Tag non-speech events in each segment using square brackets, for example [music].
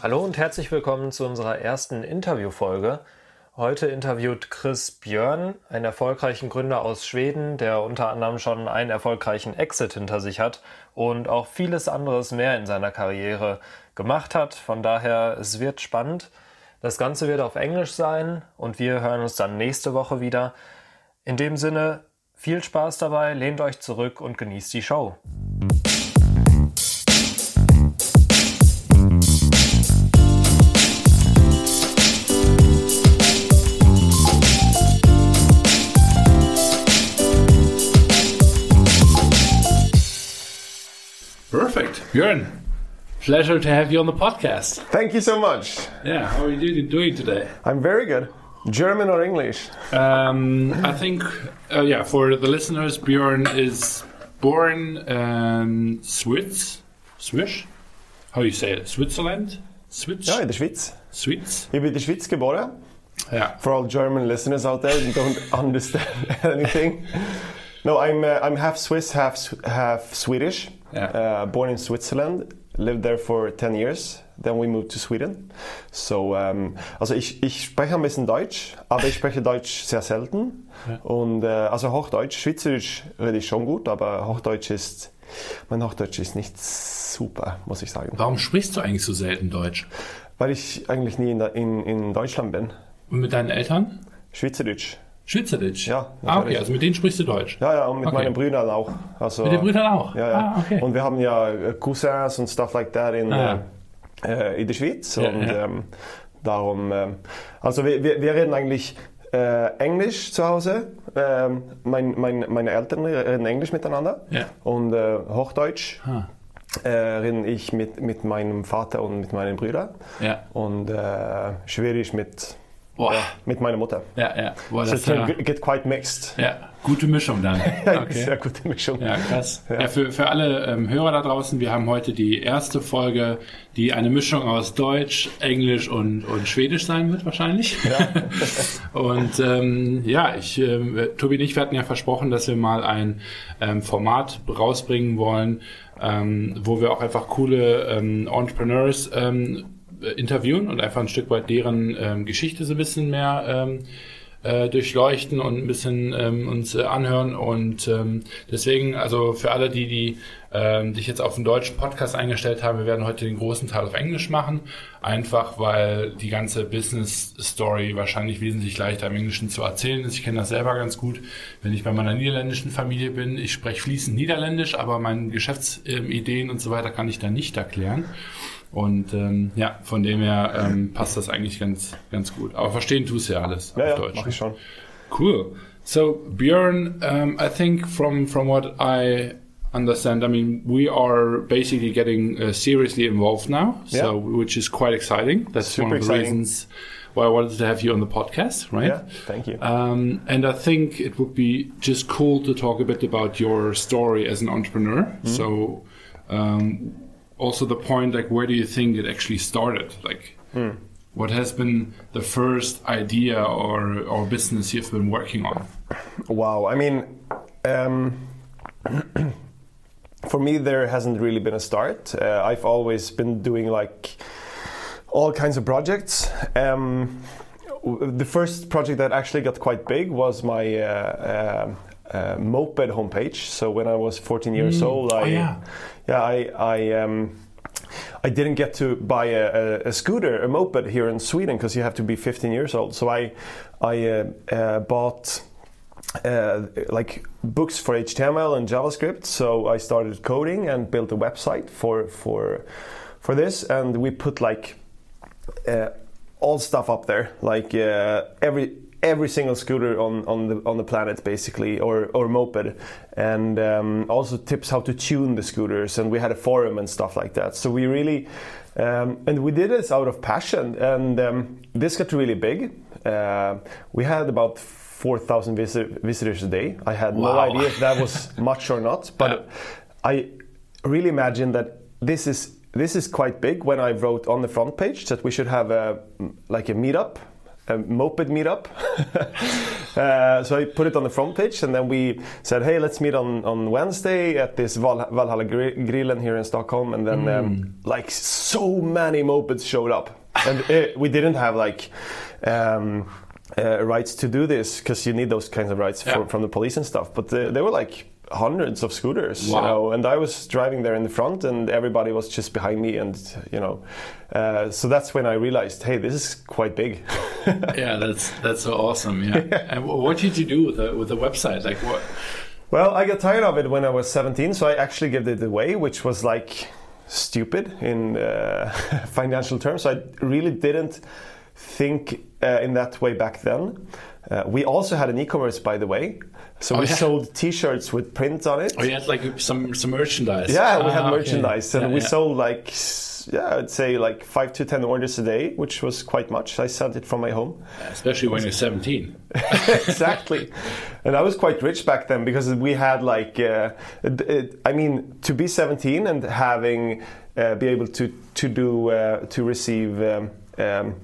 Hallo und herzlich willkommen zu unserer ersten Interviewfolge. Heute interviewt Chris Björn, einen erfolgreichen Gründer aus Schweden, der unter anderem schon einen erfolgreichen Exit hinter sich hat und auch vieles anderes mehr in seiner Karriere gemacht hat. Von daher, es wird spannend. Das Ganze wird auf Englisch sein und wir hören uns dann nächste Woche wieder. In dem Sinne, viel Spaß dabei, lehnt euch zurück und genießt die Show. Björn, pleasure to have you on the podcast. Thank you so much. Yeah, how are you doing today? I'm very good. German or English? Um, I think, uh, yeah, for the listeners, Björn is born in Swiss, Swiss? How do you say it? Switzerland? Swiss? Ja, in der Schweiz. Swiss? Ich bin in der Schweiz geboren. Yeah. For all German listeners out there who don't [laughs] understand anything. No, I'm uh, I'm half Swiss, half half Swedish. Yeah. Uh, born in Switzerland, lived there for 10 years. Then we moved to Sweden. So, um, also ich, ich spreche ein bisschen Deutsch, aber ich spreche Deutsch sehr selten. Und äh, also Hochdeutsch, Schweizerisch rede ich schon gut, aber Hochdeutsch ist mein Hochdeutsch ist nicht super, muss ich sagen. Warum sprichst du eigentlich so selten Deutsch? Weil ich eigentlich nie in, in, in Deutschland bin. Und mit deinen Eltern? Schweizerdeutsch. Schweizerdeutsch? Ja, Ah, okay, also mit denen sprichst du Deutsch. Ja, ja, und mit Okay. meinen Brüdern auch. Also, Mit den Brüdern auch? Ja, ja. Ah, okay. Und wir haben ja äh, Cousins und stuff like that in, Ah, äh, in der Schweiz. Ja, und ja. Ähm, darum, ähm, also wir, wir, wir reden eigentlich äh, Englisch zu Hause. Ähm, mein, mein, meine Eltern reden Englisch miteinander. Ja. Und äh, Hochdeutsch Ah. äh, reden ich mit, mit meinem Vater und mit meinen Brüdern. Ja. Und äh, Schwedisch mit, Boah. mit meiner Mutter. Ja, ja. Boah, So das can ja, get- get quite mixed. ja, gute Mischung dann. [laughs] Okay. Sehr gute Mischung. Ja, krass. Ja, Ja. für, für alle ähm, Hörer da draußen, wir haben heute die erste Folge, die eine Mischung aus Deutsch, Englisch und, und Schwedisch sein wird wahrscheinlich. [laughs] und ähm, ja, ich, ähm, Tobi und ich, wir hatten ja versprochen, dass wir mal ein ähm, Format rausbringen wollen, ähm, wo wir auch einfach coole ähm, Entrepreneurs ähm, interviewen und einfach ein Stück weit deren ähm, Geschichte so ein bisschen mehr ähm, äh, durchleuchten und ein bisschen ähm, uns äh, anhören und ähm, deswegen, also für alle, die, die ähm, sich jetzt auf den deutschen Podcast eingestellt haben, wir werden heute den großen Teil auf Englisch machen, einfach weil die ganze Business Story wahrscheinlich wesentlich leichter im Englischen zu erzählen ist. Ich kenne das selber ganz gut, wenn ich bei meiner niederländischen Familie bin. Ich spreche fließend Niederländisch, aber meine Geschäftsideen und so weiter kann ich da nicht erklären. Und ähm, ja, von dem her ähm, passt das eigentlich ganz, ganz gut. Aber verstehen tust du ja alles Ja, auf ja, Deutsch. mach ich schon. Cool. So Björn, um, I think from from what I understand, I mean we are basically getting uh, seriously involved now, so Yeah. which is quite exciting. That's Super one of the exciting. reasons why I wanted to have you on the podcast, right? Yeah, thank you. Um, and I think it would be just cool to talk a bit about your story as an entrepreneur. So, um, also the point, like, where do you think it actually started? Like, what has been the first idea or, or business you've been working on? Wow, I mean, um, [clears throat] for me, there hasn't really been a start. Uh, I've always been doing like all kinds of projects. Um, the first project that actually got quite big was my uh, uh, uh, moped homepage. So when I was 14 years old, I Oh, yeah. yeah, I I, um, I didn't get to buy a, a, a scooter, a moped here in Sweden because you have to be 15 years old. So I I uh, uh, bought uh, like books for HTML and JavaScript. So I started coding and built a website for for for this, and we put like uh, all stuff up there, like uh, every every single scooter on, on the on the planet, basically, or or moped, and um, also tips how to tune the scooters, and we had a forum and stuff like that. So we really. Um, and we did this out of passion, and um, this got really big. Uh, we had about 4,000 visit- visitors a day. I had no idea if that was [laughs] much or not, but Yeah. I really imagine that this is this is quite big. When I wrote on the front page that we should have a like a meetup a moped meetup. [laughs] uh, so I put it on the front page, and then we said, "Hey, let's meet on, on Wednesday at this Val- Valhalla Gri- Grillen here in Stockholm." And then, um, like, so many mopeds showed up, and uh, we didn't have like. Um, uh, rights to do this because you need those kinds of rights Yeah. for, from the police and stuff. But uh, there were like hundreds of scooters, Wow. you know, and I was driving there in the front, and everybody was just behind me, and you know, uh, so that's when I realized, hey, this is quite big. [laughs] yeah, that's that's so awesome. Yeah. [laughs] And what did you do with the with the website? Like what? well, I got tired of it when I was 17, so I actually gave it away, which was like stupid in uh, [laughs] financial terms. I really didn't think uh, in that way back then. Uh, we also had an e-commerce, by the way. So Oh, we yeah. sold T-shirts with print on it. Oh, you had like some some merchandise. Yeah, we Ah, had okay. merchandise, and Yeah, we yeah. sold like yeah, I'd say like five to ten orders a day, which was quite much. I sent it from my home. especially when you're 17. [laughs] [laughs] exactly, and I was quite rich back then because we had like uh, it, I mean, to be 17 and having uh, be able to to do uh, to receive. Um, um,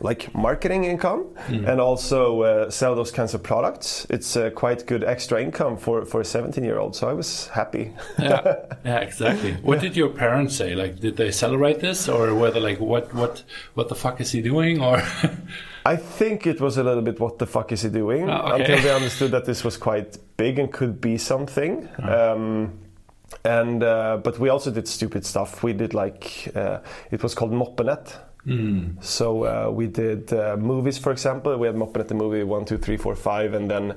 like marketing income and also uh, sell those kinds of products. It's uh, quite good extra income for, for a 17 year old. So I was happy. yeah, yeah, exactly. [laughs] What did your parents say? Like, did they celebrate this, or whether like what what what the fuck is he doing, or [laughs] I think it was a little bit what the fuck is he doing Oh, okay. until they understood that this was quite big and could be something. Uh-huh. Um, and uh, but we also did stupid stuff. We did like uh, it was called Moppenet. Hmm. So uh, we did uh, movies, for example. We had Moppenet the movie one, two, three, four, five, and then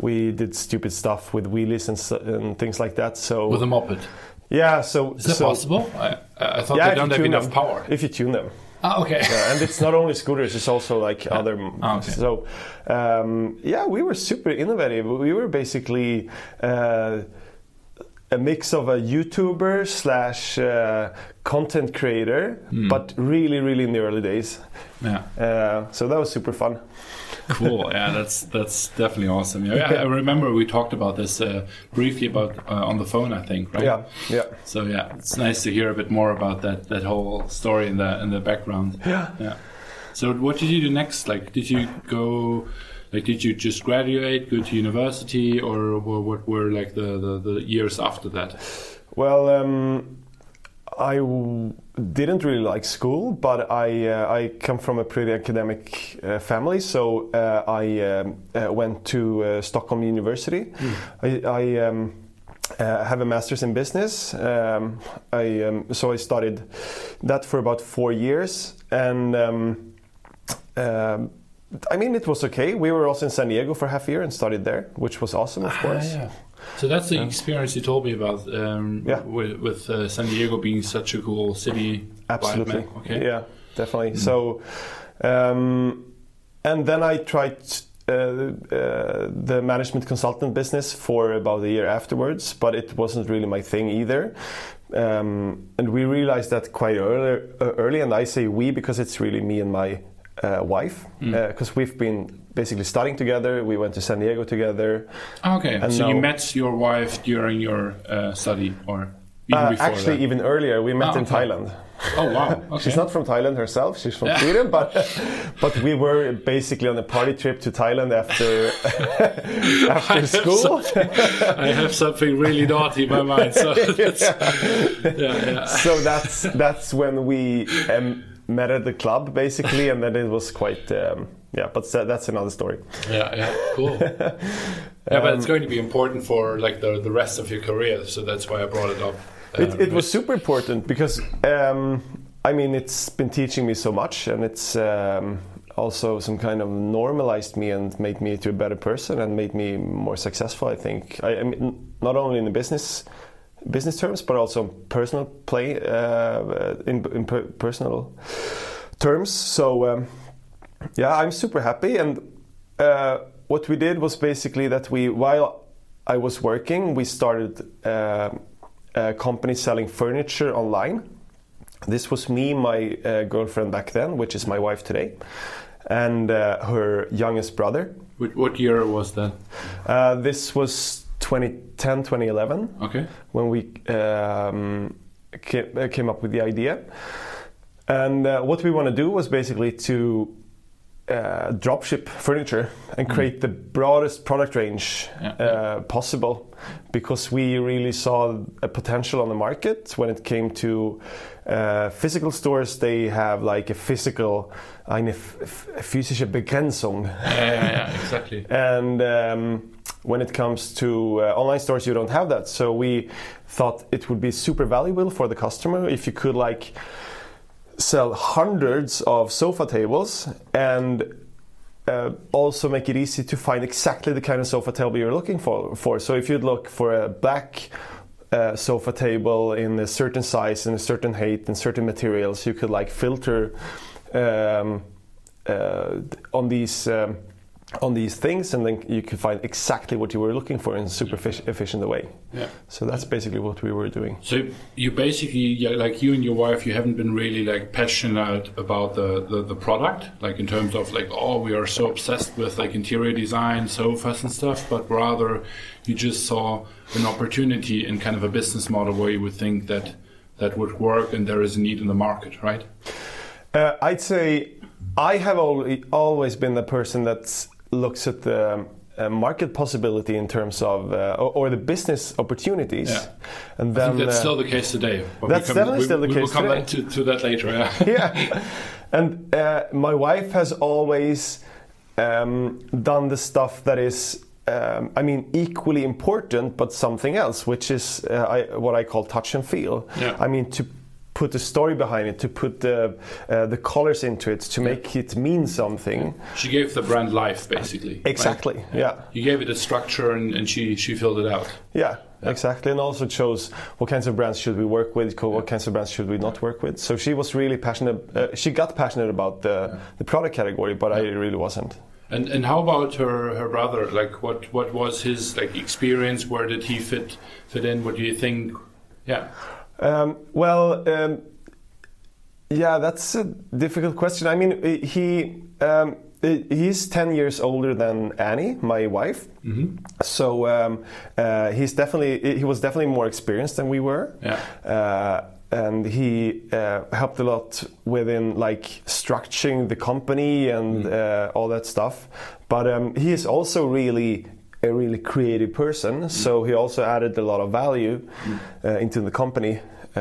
we did stupid stuff with wheelies and, and things like that. So with a moped? yeah, so Is that so, possible? I, I thought Yeah, they don't have enough them. power. If you tune them. Ah, okay. Yeah, and it's not only scooters; it's also like other. Ah, okay. So, um, yeah, we were super innovative. We were basically uh, a mix of a YouTuber slash uh, content creator, Hmm. but really, really in the early days. Yeah. Uh, so that was super fun. cool [laughs] yeah that's that's definitely awesome yeah, I remember we talked about this uh, briefly about uh, on the phone i think right Yeah, yeah, so yeah it's nice to hear a bit more about that that whole story in the in the background yeah. yeah so what did you do next like did you go like did you just graduate go to university or what were like the the, the years after that Well, um, I w- didn't really like school, but I uh, I come from a pretty academic uh, family, so uh, I um, uh, went to uh, Stockholm University. I, I um, uh, have a master's in business. Um, I um, so I studied that for about four years, and um, um, I mean it was okay. We were also in San Diego for half a year and studied there, which was awesome, of course. Ah, yeah. So that's the experience you told me about um, Yeah. with, with uh, San Diego being such a cool city. Absolutely. Okay. Yeah, definitely. So, um, and then I tried uh, uh, the management consultant business for about a year afterwards, but it wasn't really my thing either. Um, and we realized that quite early, uh, early, and I say we because it's really me and my uh, wife, because we've been basically studying together. We went to San Diego together. Ah, Okay. And so you met your wife during your uh, study, or even Uh, before actually, that? even earlier, we met Ah, in okay. Thailand. Oh wow. [laughs] Okay. She's not from Thailand herself. She's from Sweden, but [laughs] but we were basically on a party trip to Thailand after [laughs] after school. I have something really naughty in my mind. So that's, yeah, yeah. so that's that's when we um, met at the club, basically, and then it was quite um, yeah. But that's another story. Yeah, yeah, cool. [laughs] yeah, but it's going to be important for like the the rest of your career, so that's why I brought it up. It, Um, it was super important because um, I mean it's been teaching me so much, and it's um, also some kind of normalized me and made me to a better person and made me more successful. I think I, I mean not only in the business business terms, but also personal play uh, in, in per- personal terms. So um, yeah, I'm super happy. And uh, what we did was basically that we, while I was working, we started uh, a company selling furniture online. This was me, my uh, girlfriend back then, which is my wife today, and uh, her youngest brother. What, what year was that? Uh, this was 2010, 2011 Okay. when we um, came, came up with the idea. And uh, what we want to do was basically to uh, dropship furniture and create the broadest product range Yeah. uh, possible because we really saw a potential on the market when it came to uh, physical stores. They have like a physical, eine physische Begrenzung. Yeah, yeah, yeah, exactly. [laughs] And um, when it comes to uh, online stores, you don't have that. So we thought it would be super valuable for the customer if you could like sell hundreds of sofa tables and uh, also make it easy to find exactly the kind of sofa table you're looking for. for. So if you'd look for a black uh, sofa table in a certain size and a certain height and certain materials, you could like filter um, uh, on these. Um, on these things, and then you could find exactly what you were looking for in a super efficient way. Yeah. So that's basically what we were doing. So you basically, yeah, like you and your wife, you haven't been really like passionate about the, the, the product, like in terms of like, oh, we are so obsessed with like interior design, sofas and stuff, but rather you just saw an opportunity in kind of a business model where you would think that that would work and there is a need in the market, right? Uh, I'd say I have always been the person that looks at the uh, market possibility in terms of, uh, or, or the business opportunities, Yeah. and I then think that's uh, still the case today. that's we definitely we, still the we case will come today. back to, to that later, yeah. [laughs] yeah. And uh, my wife has always um, done the stuff that is, um, I mean, equally important, but something else, which is uh, I, what I call touch and feel. Yeah. I mean, to put the story behind it, to put the uh, the colors into it, to make it mean something. She gave the brand life, basically. right? Exactly. Yeah. You gave it a structure and, and she, she filled it out. Yeah, exactly. And also chose what kinds of brands should we work with, what kinds of brands should we not work with. So she was really passionate. Uh, she got passionate about the, the product category, but I really wasn't. And and how about her her brother? Like what what was his like experience? Where did he fit fit in? What do you think? Yeah. Um, well, um, yeah, that's a difficult question. I mean, he um, he's ten years older than Annie, my wife. So um, uh, he's definitely he was definitely more experienced than we were. Yeah. Uh, and he uh, helped a lot within like structuring the company and uh, all that stuff. But um, he is also really a really creative person, so he also added a lot of value uh, into the company uh,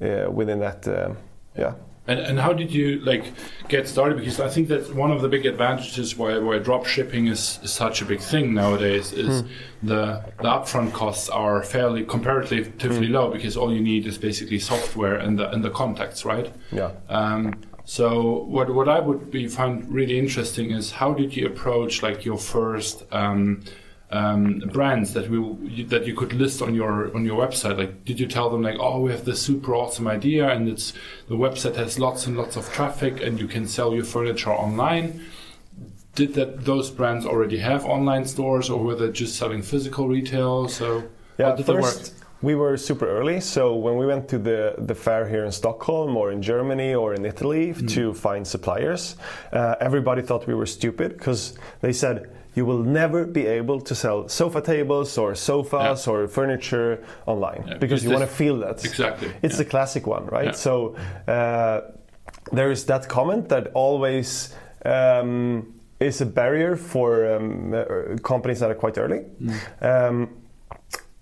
Yeah. uh, within that. um yeah. And, and how did you like get started? Because I think that one of the big advantages why, why drop shipping is, is such a big thing nowadays is the the upfront costs are fairly comparatively low because all you need is basically software and the and the contacts, right? Yeah. Um, so what what I would be find really interesting is how did you approach like your first um, um, brands that we that you could list on your on your website? Like, did you tell them like, oh, we have this super awesome idea, and it's the website has lots and lots of traffic, and you can sell your furniture online? Did that those brands already have online stores, or were they just selling physical retail? So Yeah, how did that work? first we were super early. So when we went to the, the fair here in Stockholm or in Germany or in Italy Mm. to find suppliers, uh, everybody thought we were stupid because they said you will never be able to sell sofa tables or sofas Yeah. or furniture online Yeah, because you want to feel that. Exactly, It's the classic one, right? So uh, there is that comment that always. Um, is a barrier for um, uh, companies that are quite early. Um,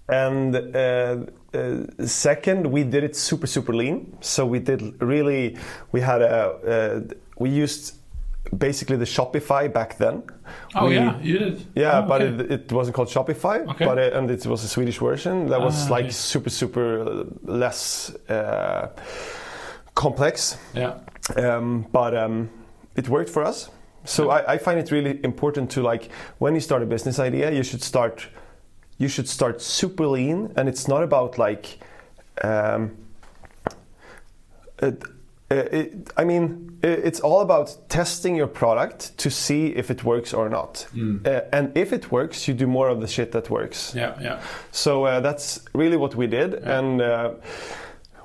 and uh, uh, second, we did it super super lean. So we did really we had a uh, we used basically the Shopify back then. Oh We- yeah, you did. yeah, Oh, but okay. it, it wasn't called Shopify, Okay. but it, and it was a Swedish version that was Ah, like okay. super super uh, less uh, complex. yeah. Um, but um, it worked for us. So I, I find it really important to like when you start a business idea, you should start you should start super lean, and it's not about like. Um, it, it, I mean, it, it's all about testing your product to see if it works or not. Uh, and if it works, you do more of the shit that works. Yeah, yeah. So uh, that's really what we did, and uh,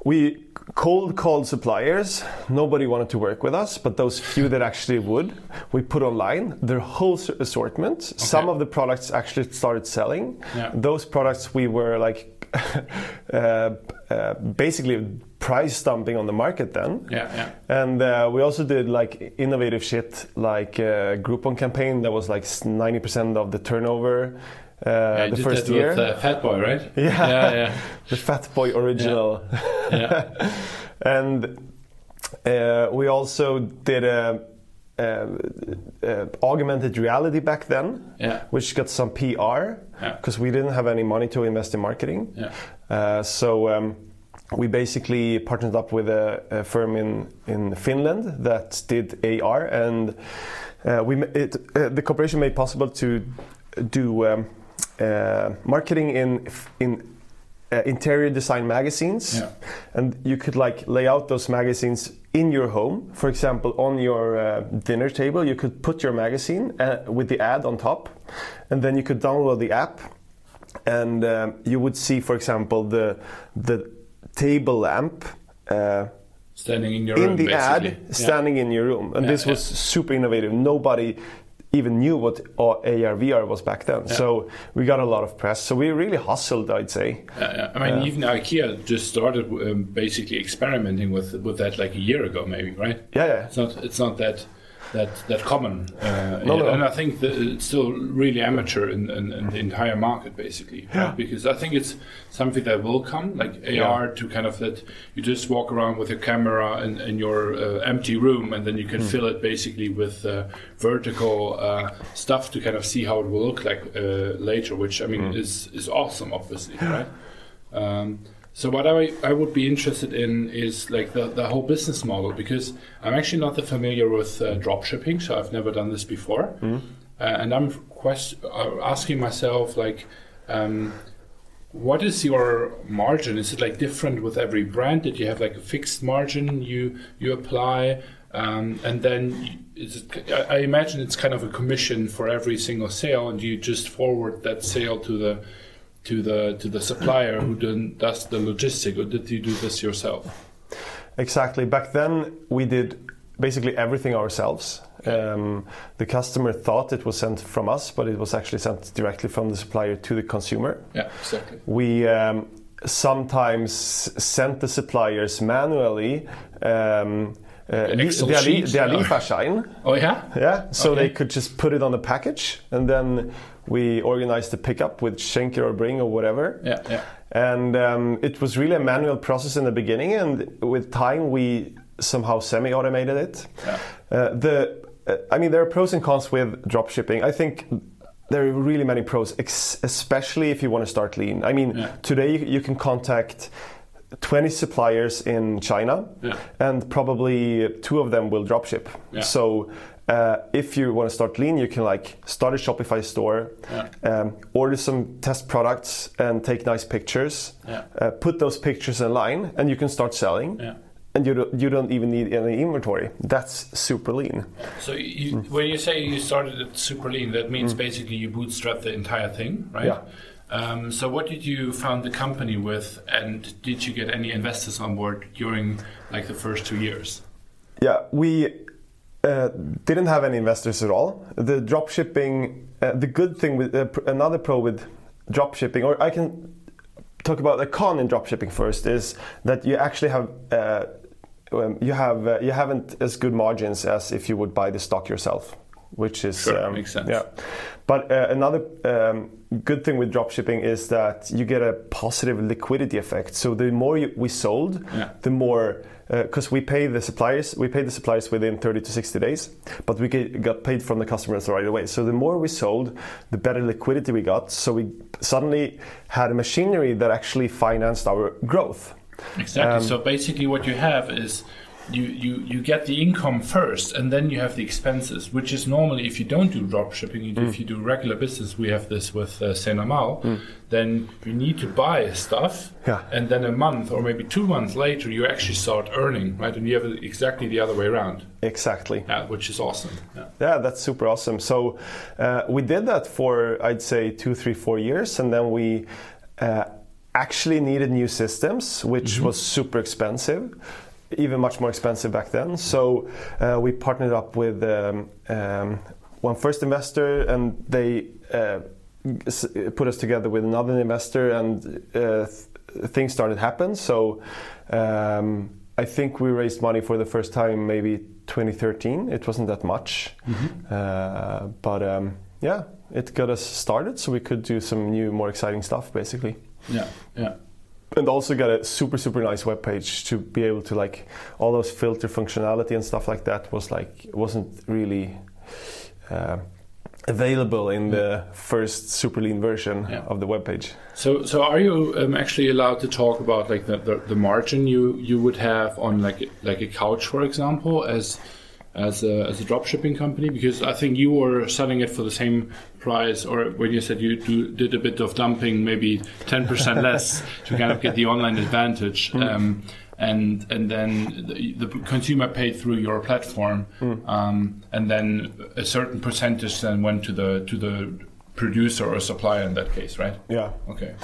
we cold called suppliers. Nobody wanted to work with us, but those few that actually would, we put online their whole assortment. Some of the products actually started selling. Yeah. Those products we were like. [laughs] uh, uh, basically price dumping on the market then. Yeah, yeah. And uh, we also did like innovative shit, like a Groupon campaign that was like 90% of the turnover. Uh, Yeah, the first year, with uh, Fat Boy, right? [laughs] Yeah. yeah, yeah. the Fat Boy original, yeah. [laughs] and uh, we also did a, a, a augmented reality back then, Yeah. which got some PR Yeah. because we didn't have any money to invest in marketing. Yeah. Uh, so um, we basically partnered up with a, a firm in, in Finland that did AR, and uh, we it, uh, the cooperation made possible to do um, uh, marketing in in uh, interior design magazines, Yeah. and you could like lay out those magazines in your home. For example, on your uh, dinner table, you could put your magazine uh, with the ad on top, and then you could download the app, and um, you would see, for example, the the table lamp. Uh, Standing in your in room, the ad. Yeah. standing in your room, and Yeah, this was super innovative. Nobody even knew what AR VR was back then, so we got a lot of press. So we really hustled, I'd say. Yeah, yeah. I mean, even IKEA just started um, basically experimenting with with that like a year ago, maybe, right? Yeah, yeah. It's not it's not that that that common, uh, No, no. and I think that it's still really amateur in, in, in the entire market, basically. right? Yeah. Because I think it's something that will come, like AR, to kind of that you just walk around with a camera in, in your uh, empty room, and then you can fill it basically with uh, vertical uh, stuff to kind of see how it will look like uh, later, which I mean Hmm. is is awesome, obviously, right? Um, so what I, I would be interested in is like the, the whole business model because I'm actually not that familiar with uh, drop shipping, so I've never done this before, uh, and I'm quest- uh, asking myself like, um, what is your margin? Is it like different with every brand? Did you have like a fixed margin you you apply? Um, and then is it, I I imagine it's kind of a commission for every single sale, and you just forward that sale to the to the to the supplier who does the logistic, or did you do this yourself? Exactly. Back then, we did basically everything ourselves. Um, the customer thought it was sent from us, but it was actually sent directly from the supplier to the consumer. Yeah, exactly. We um, sometimes sent the suppliers manually um, uh, li- Excel their, li- sheets, their yeah. Oh yeah. Yeah, so Okay. they could just put it on the package, and then we organized the pickup with Schenker or Bring or whatever. Yeah, yeah. And um, it was really a manual process in the beginning, and with time we somehow semi-automated it. Yeah. Uh, the, uh, I mean, there are pros and cons with drop shipping. I think there are really many pros, ex- especially if you want to start lean. I mean, Yeah. today you, you can contact 20 suppliers in China, Yeah. and probably two of them will drop ship. Yeah. So uh, if you want to start lean, you can like start a Shopify store, Yeah. um, order some test products, and take nice pictures. Yeah. Uh, put those pictures online, and you can start selling. Yeah. And you don't, you don't even need any inventory. That's super lean. So you, when you say you started at super lean, that means basically you bootstrap the entire thing, right? Yeah. Um, so what did you found the company with, and did you get any investors on board during like the first two years? Yeah, we uh, didn't have any investors at all. The drop shipping, uh, the good thing with uh, pr- another pro with drop shipping, or I can talk about the con in drop shipping first, is that you actually have. Uh, um, you have uh, you haven't as good margins as if you would buy the stock yourself, which is Sure, makes sense. Yeah, but uh, another um, good thing with drop shipping is that you get a positive liquidity effect. So the more you, we sold, Yeah. the more because we pay the suppliers, we pay the suppliers within 30 to 60 days, but we get, got paid from the customers right away. So the more we sold, the better liquidity we got. So we suddenly had a machinery that actually financed our growth. Exactly. Um, so basically, what you have is you, you you get the income first, and then you have the expenses, which is normally if you don't do drop shipping, you do, Mm. if you do regular business, we have this with uh, Senamal, then you need to buy stuff, Yeah. and then a month or maybe two months later, you actually start earning, right? And you have it exactly the other way around, Exactly. yeah, which is awesome. Yeah. Yeah, that's super awesome. So uh, we did that for I'd say two, three, four years, and then we uh, actually needed new systems, which was super expensive, even much more expensive back then. So uh, we partnered up with um, um, one first investor, and they uh, s- put us together with another investor, and uh, th- things started happen. So um, I think we raised money for the first time maybe 2013. It wasn't that much, uh, but um, yeah, it got us started, so we could do some new, more exciting stuff, basically. Yeah, yeah. And also got a super super nice web page to be able to like all those filter functionality and stuff like that was like wasn't really uh, available in the first super lean version Yeah. of the web page. So, so are you um, actually allowed to talk about like the, the, the margin you, you would have on like like a couch, for example, as as a, as a dropshipping company? Because I think you were selling it for the same price, or when you said you do, did a bit of dumping, maybe ten percent [laughs] less to kind of get the online advantage. Um, and and then the, the consumer paid through your platform, um, and then a certain percentage then went to the to the producer or supplier in that case, right? Yeah. Okay.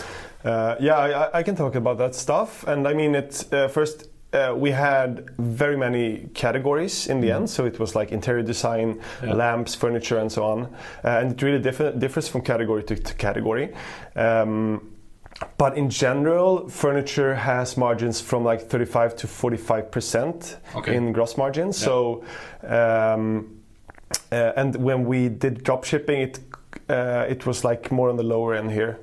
Uh, yeah, I, I can talk about that stuff. And I mean, it uh, first. Uh, we had very many categories in the end, so it was like interior design, Yeah. lamps, furniture, and so on. Uh, and it really differ, differs from category to, to category. Um, but in general, furniture has margins from like 35 to 45 percent Okay. in gross margin. So, um, uh, and when we did drop shipping, it uh, it was like more on the lower end here.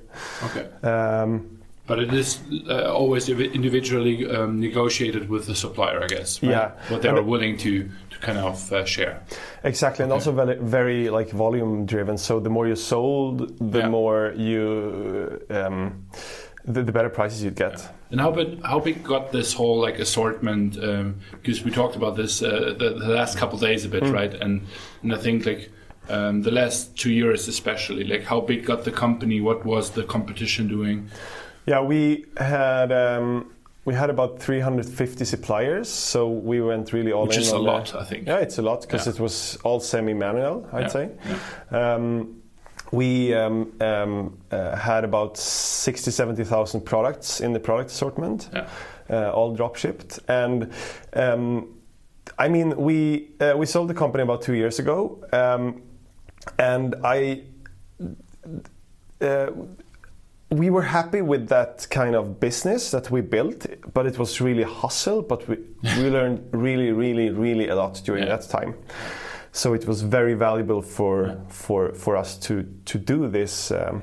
Okay. Um, But it is uh, always individually um, negotiated with the supplier, I guess. Right? Yeah. What they And are willing to, to kind of uh, share. Exactly, and Okay. also very, very like volume driven. So the more you sold, the Yeah. more you, um, the, the better prices you'd get. And how big, how big got this whole like assortment? Because we talked about this uh, the, the last couple days a bit, Hmm. right? And and I think like um, the last two years especially, like how big got the company? What was the competition doing? Yeah, we had um, we had about 350 suppliers, so we went really all Which in. is a on lot, the, I think. Yeah, it's a lot because Yeah. it was all semi-manual, I'd Yeah, say. Um, we um, um, uh, had about 60, 70,000 products in the product assortment. Yeah. uh, all drop shipped. And um, I mean, we uh, we sold the company about two years ago, um, and I. We were happy with that kind of business that we built, but it was really hustle. But we, we [laughs] learned really, really, really a lot during Yeah. that time. So it was very valuable for for for us to to do this um,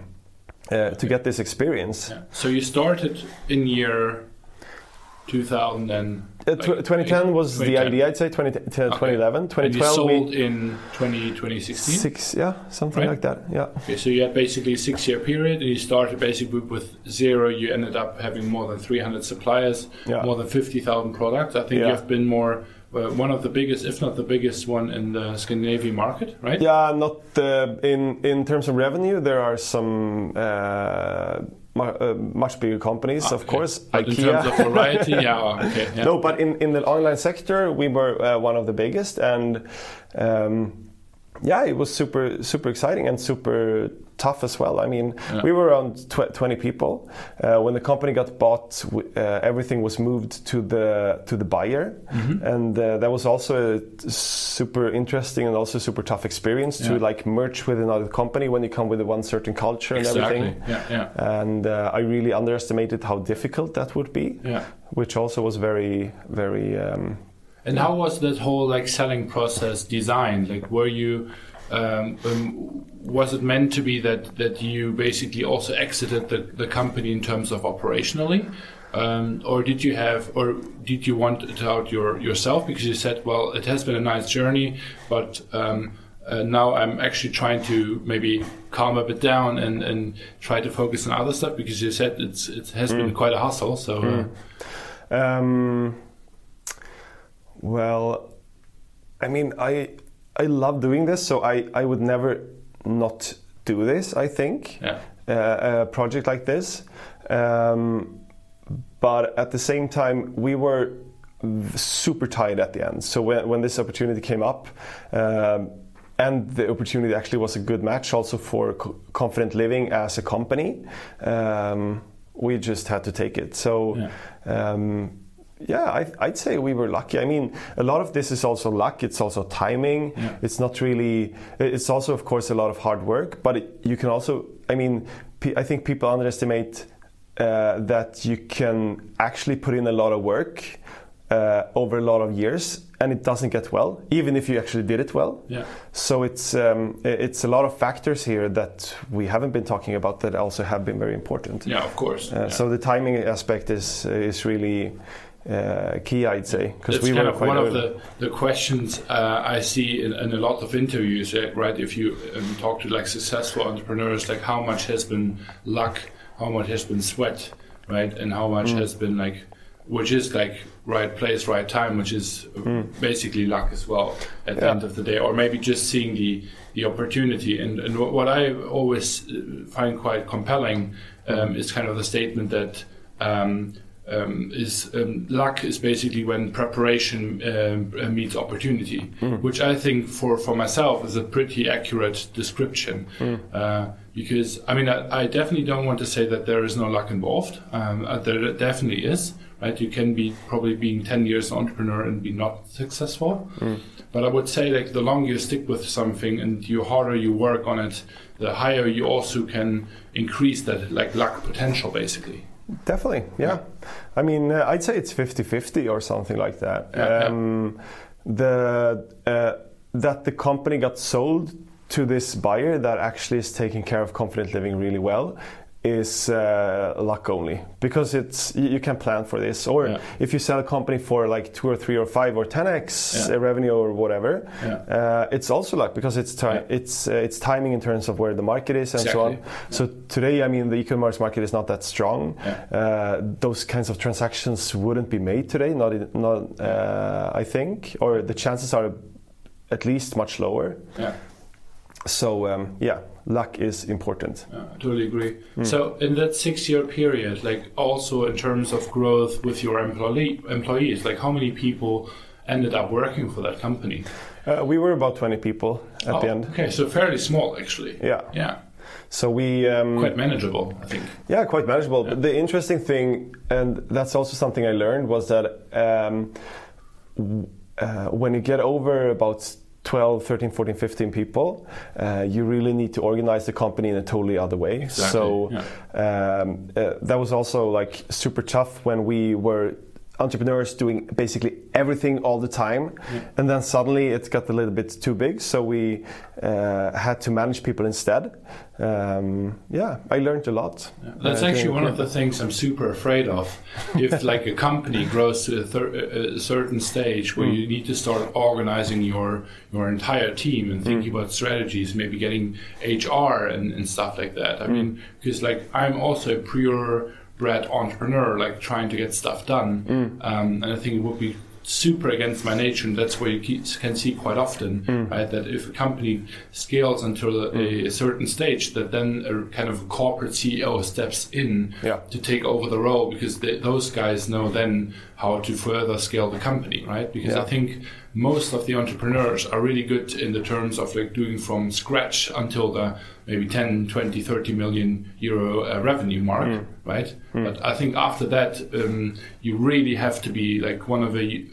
uh, to get this experience. Yeah. So you started in year 2000 and Uh, tw- 2010 was the idea, I'd say. 20, t- 2011, And you 2012, sold we in 20, 2016? six, yeah, something Right. like that. Yeah, Okay, so you had basically a six-year period, and you started basically with zero. You ended up having more than 300 suppliers, Yeah. more than 50,000 products. I think Yeah. you've been more uh, one of the biggest, if not the biggest one in the Scandinavian market, right? yeah. Not uh, in in terms of revenue. There are some uh, uh, much bigger companies, Ah, of course. But in terms of variety, yeah, [laughs] okay, yeah. No, but in, in the online sector, we were uh, one of the biggest, and um, yeah, it was super super exciting and super tough as well. I mean, Yeah. we were around tw- 20 people. Uh, when the company got bought, w- uh, everything was moved to the to the buyer, Mm-hmm. and uh, that was also a super interesting and also super tough experience Yeah. to like merge with another company when you come with one certain culture and everything. Yeah, yeah, And uh, I really underestimated how difficult that would be yeah. which also was very very um, And how was that whole like selling process designed? Like, were you um, um, was it meant to be that that you basically also exited the, the company in terms of operationally, um, or did you have or did you want it out your yourself because you said, well, it has been a nice journey, but um, uh, now I'm actually trying to maybe calm a bit down and, and try to focus on other stuff because you said it's it has been quite a hustle. So uh, um, well i mean i i love doing this so i i would never not do this i think yeah, uh, a project like this. Um, but at the same time we were super tight at the end. So when, when this opportunity came up um, and the opportunity actually was a good match also for Co- confident living as a company um, we just had to take it. So Yeah. um, yeah, I, I'd say we were lucky. I mean, a lot of this is also luck. It's also timing. Yeah. It's not really. It's also, of course, a lot of hard work. But it, you can also. I mean, I think people underestimate uh, that you can actually put in a lot of work uh, over a lot of years and it doesn't get well, even if you actually did it well. Yeah. So it's um, it's a lot of factors here that we haven't been talking about that also have been very important. Yeah, of course. Uh, yeah. So the timing aspect is is really uh, key, I'd say, because we kind were of one early. of the, the questions uh, I see in, in, a lot of interviews, right? If you um, talk to like successful entrepreneurs, like how much has been luck, how much has been sweat, right, and how much mm. has been like, which is like right place, right time, which is mm. basically luck as well at yeah. the end of the day, or maybe just seeing the the opportunity. And, and what I always uh, find quite compelling um, is kind of the statement that. Um, um, is um, luck is basically when preparation um, meets opportunity, mm. which I think for, for myself is a pretty accurate description. Mm. Uh, because I mean, I, I, definitely don't want to say that there is no luck involved. Um, uh, there definitely is, right? You can be probably being 10 years an entrepreneur and be not successful. Mm. But I would say like the longer you stick with something and the harder you work on it, the higher you also can increase that like luck potential basically. Definitely, yeah. yeah. I mean, uh, I'd say it's 50-50 or something like that. Yeah, um, yeah. The uh, that the company got sold to this buyer that actually is taking care of confident living really well is uh, luck only because it's you can plan for this or yeah. if you sell a company for like two or three or five or 10x yeah. revenue or whatever yeah. uh, it's also luck because it's ti- it's uh, it's timing in terms of where the market is and exactly. so on so today i mean the e-commerce market is not that strong uh, those kinds of transactions wouldn't be made today not not uh, i think or the chances are at least much lower so um, yeah luck is important. Yeah, I totally agree. Mm. So in that six-year period, like also in terms of growth with your employee employees, like how many people ended up working for that company? Uh, we were about 20 people at oh, the end. Okay, so fairly small actually. Yeah. Yeah. So we um, quite manageable, I think. Yeah, quite manageable. Yeah. The interesting thing, and that's also something I learned, was that um, uh, when you get over about 12, 13, 14, 15 people, uh, you really need to organize the company in a totally other way. Exactly. So yeah. um, uh, that was also like super tough when we were entrepreneurs doing basically everything all the time yeah. and then suddenly it got a little bit too big so we uh, had to manage people instead um, yeah i learned a lot yeah. that's uh, actually one of the things i'm super afraid of [laughs] if like a company grows to a, thir- a certain stage where mm. you need to start organizing your your entire team and thinking mm. about strategies maybe getting hr and, and stuff like that i mm. mean because like i'm also a pure bred entrepreneur, like trying to get stuff done. Mm. Um, and I think it would be super against my nature, and that's where you can see quite often, mm. right? That if a company scales until a, mm. a, certain stage, that then a kind of corporate CEO steps in yeah. to take over the role because they, those guys know then how to further scale the company, right? Because yeah. I think most of the entrepreneurs are really good in the terms of like doing from scratch until the maybe 10 20 30 million euro uh, revenue mark mm. right mm. but i think after that um, you really have to be like one of a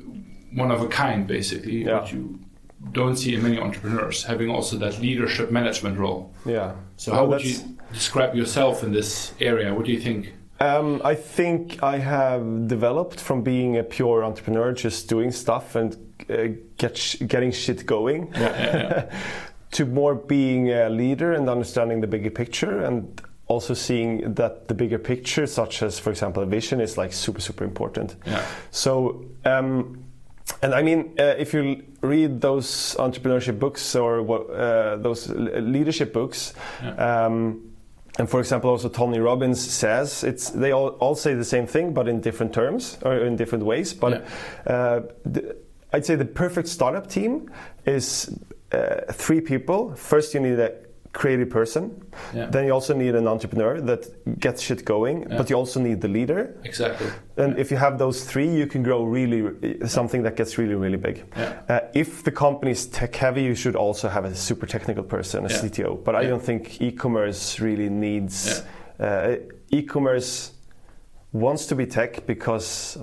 one of a kind basically yeah. which you don't see in many entrepreneurs having also that leadership management role yeah so well, how would you describe yourself in this area what do you think um, I think I have developed from being a pure entrepreneur, just doing stuff and uh, get sh- getting shit going, yeah, yeah, yeah. [laughs] to more being a leader and understanding the bigger picture and also seeing that the bigger picture, such as, for example, a vision, is like super, super important. yeah. So, um, and I mean, uh, if you read those entrepreneurship books or uh, those leadership books, um, and for example, also Tony Robbins says it's they all, all say the same thing, but in different terms or in different ways. But yeah. uh, the, I'd say the perfect startup team is uh, three people. First, you need a creative person. Yeah. Then you also need an entrepreneur that gets shit going, yeah. but you also need the leader. Exactly. And yeah. if you have those three, you can grow really something that gets really really big. Uh, if the company is tech heavy, you should also have a super technical person, a CTO. But I don't think e-commerce really needs. Uh, e-commerce wants to be tech because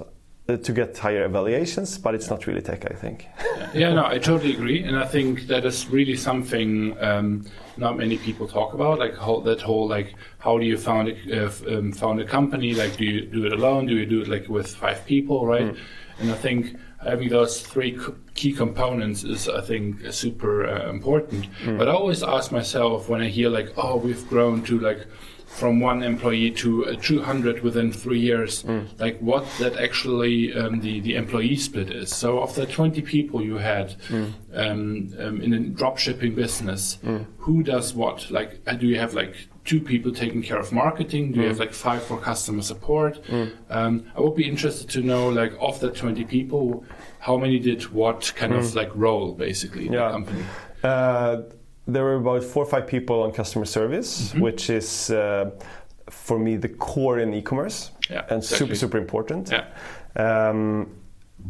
to get higher evaluations, but it's not really tech, I think. [laughs] yeah, no, I totally agree, and I think that is really something um, not many people talk about. Like whole, that whole like, how do you found a, uh, um, found a company? Like, do you do it alone? Do you do it like with five people, right? Mm. And I think having those three key components is, I think, super uh, important. Mm. But I always ask myself when I hear like, oh, we've grown to like from one employee to 200 within three years, mm. like what that actually um, the, the employee split is. So of the 20 people you had mm. um, um, in a drop shipping business, mm. who does what? Like, uh, do you have like two people taking care of marketing? Do you have like five for customer support? Um, I would be interested to know like of the 20 people, how many did what kind of like role basically in yeah. the company? Uh, there were about four or five people on customer service, mm-hmm. which is uh, for me the core in e-commerce yeah, and exactly. super super important. Yeah. Um,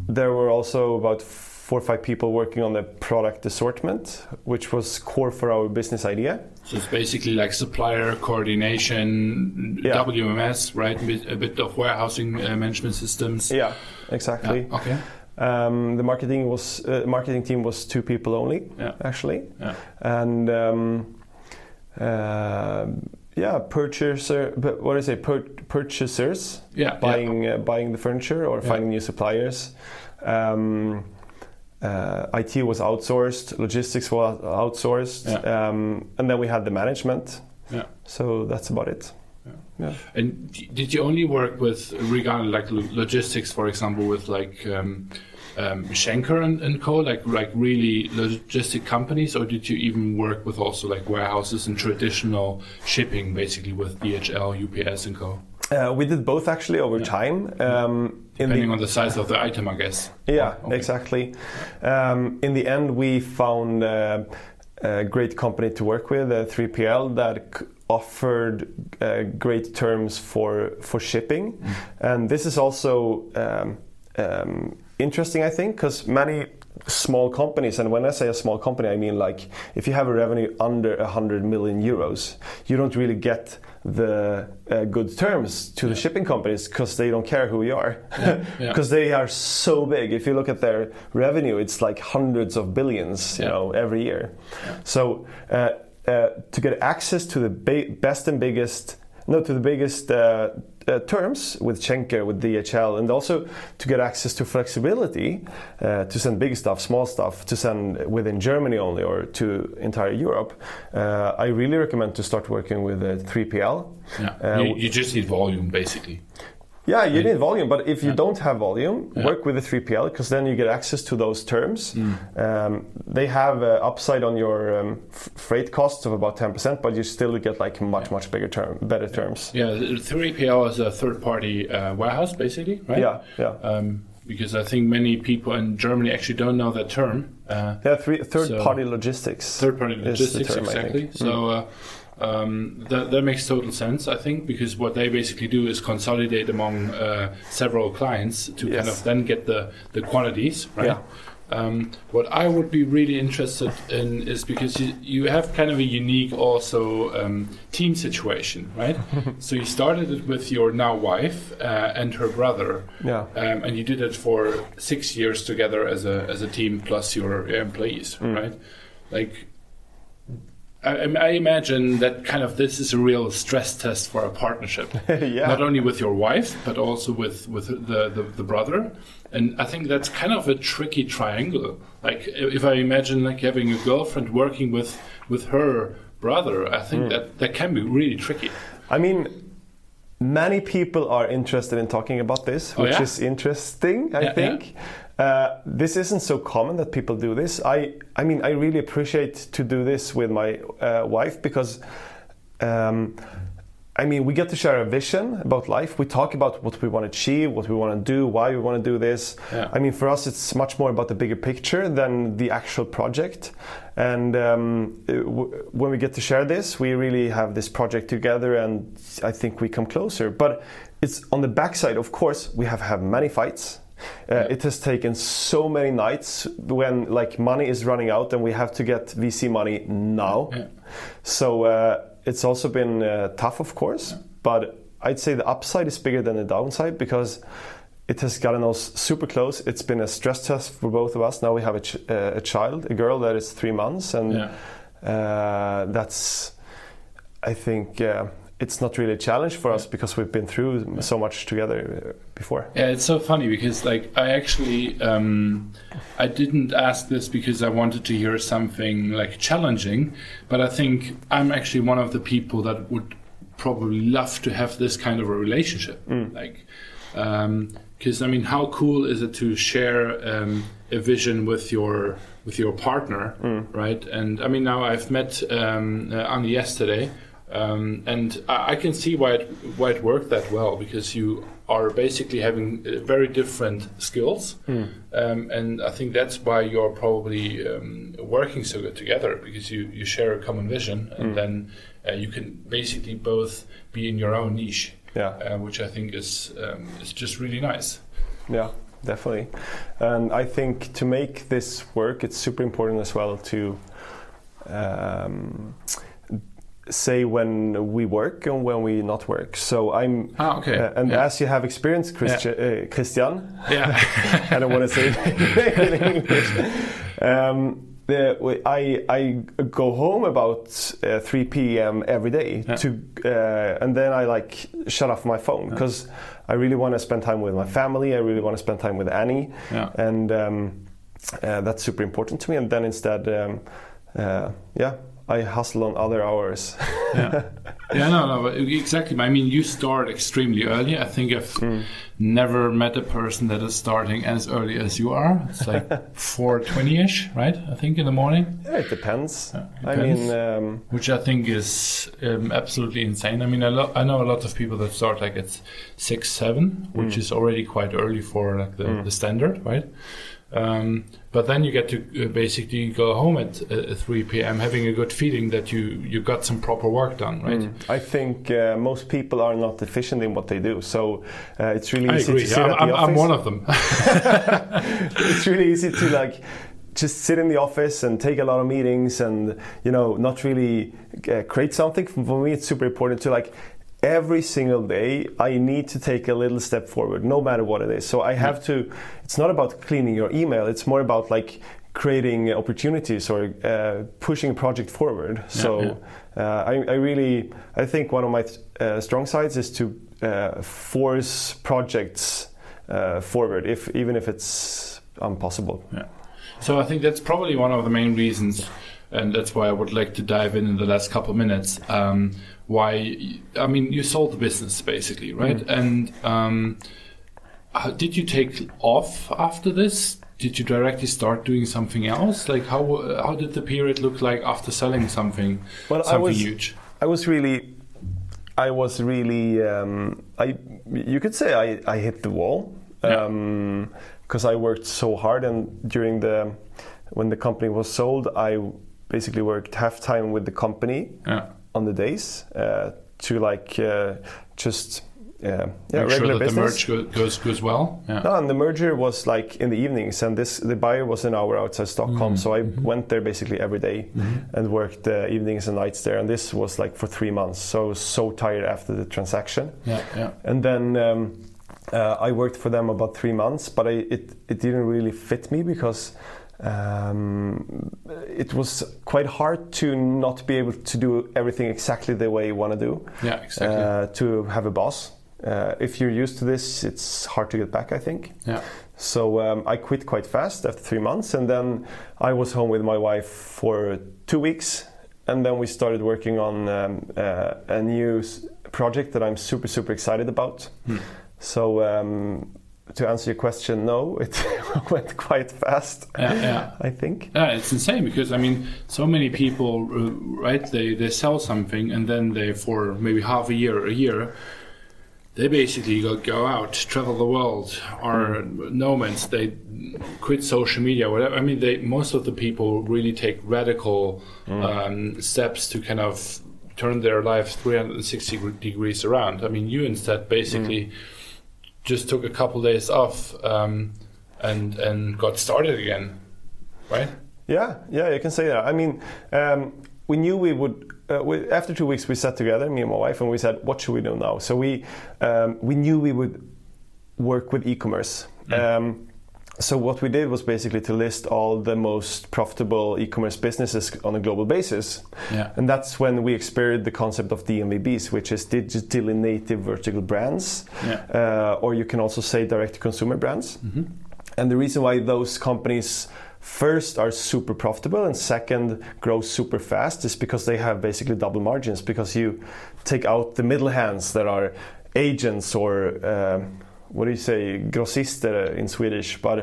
there were also about four or five people working on the product assortment, which was core for our business idea. So it's basically like supplier coordination, yeah. WMS, right? A bit of warehousing uh, management systems. Yeah, exactly. Yeah. Okay. Um, the marketing was uh, marketing team was two people only, yeah. actually, yeah. and um, uh, yeah, purchaser. But what is it? Pur- purchasers, yeah, buying yeah. Uh, buying the furniture or finding new suppliers. Um, uh, IT was outsourced, logistics was outsourced, um, and then we had the management. Yeah. So that's about it. Yeah. And did you only work with regarding like logistics, for example, with like um, um, Schenker and, and, Co, like like really logistic companies, or did you even work with also like warehouses and traditional shipping, basically with DHL, UPS, and Co? Uh, we did both actually over yeah. time. Um, Depending the, on the size of the item, I guess. Yeah, okay. exactly. Um, in the end, we found. Uh, a great company to work with, uh, 3PL, that offered uh, great terms for for shipping, mm. and this is also um, um, interesting, I think, because many small companies, and when I say a small company, I mean like if you have a revenue under 100 million euros, you don't really get the uh, good terms to the shipping companies because they don't care who you are. Because yeah, [laughs] yeah. they are so big. If you look at their revenue it's like hundreds of billions you yeah. know every year. So uh, uh, to get access to the ba- best and biggest, no, to the biggest uh, uh, terms with Schenker, with DHL, and also to get access to flexibility uh, to send big stuff, small stuff, to send within Germany only or to entire Europe. Uh, I really recommend to start working with 3PL. Yeah. You, you, just need volume, basically. Yeah, you need volume, but if you yeah. don't have volume, yeah. work with the 3PL because then you get access to those terms. Mm. Um, they have uh, upside on your um, f- freight costs of about 10%, but you still get like much, much bigger term, better terms. Yeah, 3PL is a third party uh, warehouse, basically, right? Yeah, yeah. Um, because I think many people in Germany actually don't know that term. Uh, yeah, three, third so party logistics. Third party logistics, term, exactly. So. Mm. Um, that, that makes total sense, I think, because what they basically do is consolidate among uh, several clients to yes. kind of then get the, the quantities, right? Yeah. Um, what I would be really interested in is because you, you have kind of a unique also um, team situation, right? [laughs] so you started it with your now wife uh, and her brother, yeah, um, and you did it for six years together as a as a team plus your employees, mm. right? Like I, I, imagine that kind of this is a real stress test for a partnership. [laughs] yeah. Not only with your wife, but also with, with the, the, the, brother. And I think that's kind of a tricky triangle. Like if I imagine like having a girlfriend working with, with her brother, I think mm. that, that can be really tricky. I mean, many people are interested in talking about this, oh, which oh, yeah? is interesting, I yeah, think. Yeah. Uh, this isn't so common that people do this. I, I mean, I really appreciate to do this with my uh, wife because, um, I mean, we get to share a vision about life. We talk about what we want to achieve, what we want to do, why we want to do this. Yeah. I mean, for us, it's much more about the bigger picture than the actual project. And um, w- when we get to share this, we really have this project together, and I think we come closer. But it's on the backside, of course, we have had many fights uh, yeah. It has taken so many nights when like money is running out and we have to get VC money now. Yeah. So uh, it's also been uh, tough, of course, yeah. but I'd say the upside is bigger than the downside because it has gotten us super close. It's been a stress test for both of us. Now we have a, ch- uh, a child, a girl that is three months, and uh, that's, I think, uh, it's not really a challenge for us because we've been through so much together before. Yeah, it's so funny because like I actually um, I didn't ask this because I wanted to hear something like challenging, but I think I'm actually one of the people that would probably love to have this kind of a relationship. Like, because I mean, how cool is it to share um, a vision with your with your partner, right? And I mean, now I've met um, uh, Annie yesterday. Um, and I, I can see why it, why it worked that well because you are basically having uh, very different skills, um, and I think that's why you're probably um, working so good together because you, you share a common vision, and then uh, you can basically both be in your own niche, Yeah. uh, which I think is um, is just really nice. Yeah, definitely. And I think to make this work, it's super important as well to um, say when we work and when we not work. So I'm. Ah, okay. uh, and Yeah. as you have experienced, Christi- uh, Christian, [laughs] Yeah, [laughs] I don't want to say it [laughs] in English. Um, the, I I go home about uh, 3 p.m. every day Yeah. to, uh, and then I like shut off my phone because I really want to spend time with my family. I really want to spend time with Annie, Yeah. and um, uh, that's super important to me. And then instead, um, uh, yeah, I hustle on other hours. [laughs] yeah, yeah, no, no, exactly. I mean, you start extremely early. I think I've Hmm. never met a person that is starting as early as you are. It's like [laughs] four twenty-ish, right? I think in the morning, yeah, it depends. Yeah, I depends. mean, um, which I think is um, absolutely insane. I mean, I, lo- I know a lot of people that start like at six, seven, which is already quite early for like the, the standard, right? Um, but then you get to uh, basically go home at uh, 3 p.m. having a good feeling that you you got some proper work done, right? I think uh, most people are not efficient in what they do, so uh, it's really I easy agree. to sit I'm, at the I'm, office. I'm one of them. [laughs] [laughs] it's really easy to like just sit in the office and take a lot of meetings and you know not really uh, create something. For me, it's super important to like every single day I need to take a little step forward, no matter what it is. So I have to. It's not about cleaning your email. It's more about like creating opportunities or uh, pushing a project forward. so Uh, I, I really, I think one of my uh, strong sides is to uh, force projects uh, forward, if even if it's impossible. Yeah. So I think that's probably one of the main reasons, and that's why I would like to dive in in the last couple of minutes. Um, why? I mean, you sold the business basically, right? And um, how, did you take off after this? Did you directly start doing something else? Like how how did the period look like after selling something Well, I something was- huge? I was really, I was really, um, I you could say I, I hit the wall Yeah. because I worked so hard and during the when the company was sold, I basically worked half time with the company Yeah. On the days uh, to like uh, just uh, yeah Make regular sure that the merge goes goes well. Yeah. No, and the merger was like in the evenings, and this the buyer was an hour outside Stockholm, so I went there basically every day and worked uh, evenings and nights there. And this was like for three months, so I was so tired after the transaction. Yeah. Yeah. And then um, uh, I worked for them about three months, but I, it it didn't really fit me because. Um, it was quite hard to not be able to do everything exactly the way you want to do. Yeah. Exactly. Uh, to have a boss. Uh, if you're used to this, it's hard to get back, I think. yeah. So um, I quit quite fast after three months, and then I was home with my wife for two weeks, and then we started working on um, uh, a new project that I'm super super excited about. So um, to answer your question, no, it [laughs] went quite fast. Yeah. Yeah. I think. Yeah, it's insane because I mean, so many people, uh, right? They they sell something and then they for maybe half a year, a year, they basically go go out, travel the world, are nomads. They quit social media, whatever. I mean, they most of the people really take radical um, steps to kind of turn their life 360 degrees around. I mean, you instead basically just took a couple days off um, and and got started again, right? Yeah, yeah, you can say that. I mean, um, we knew we would. Uh, we, after two weeks, we sat together, me and my wife, and we said, "What should we do now?" So we um, we knew we would work with e-commerce. Um, so what we did was basically to list all the most profitable e-commerce businesses on a global basis, Yeah. and that's when we experienced the concept of DNVBs, which is digitally native vertical brands, Yeah. uh, or you can also say direct-to-consumer brands. And the reason why those companies first are super profitable and second grow super fast is because they have basically double margins because you take out the middle hands that are agents or um, what do you say grossister in Swedish but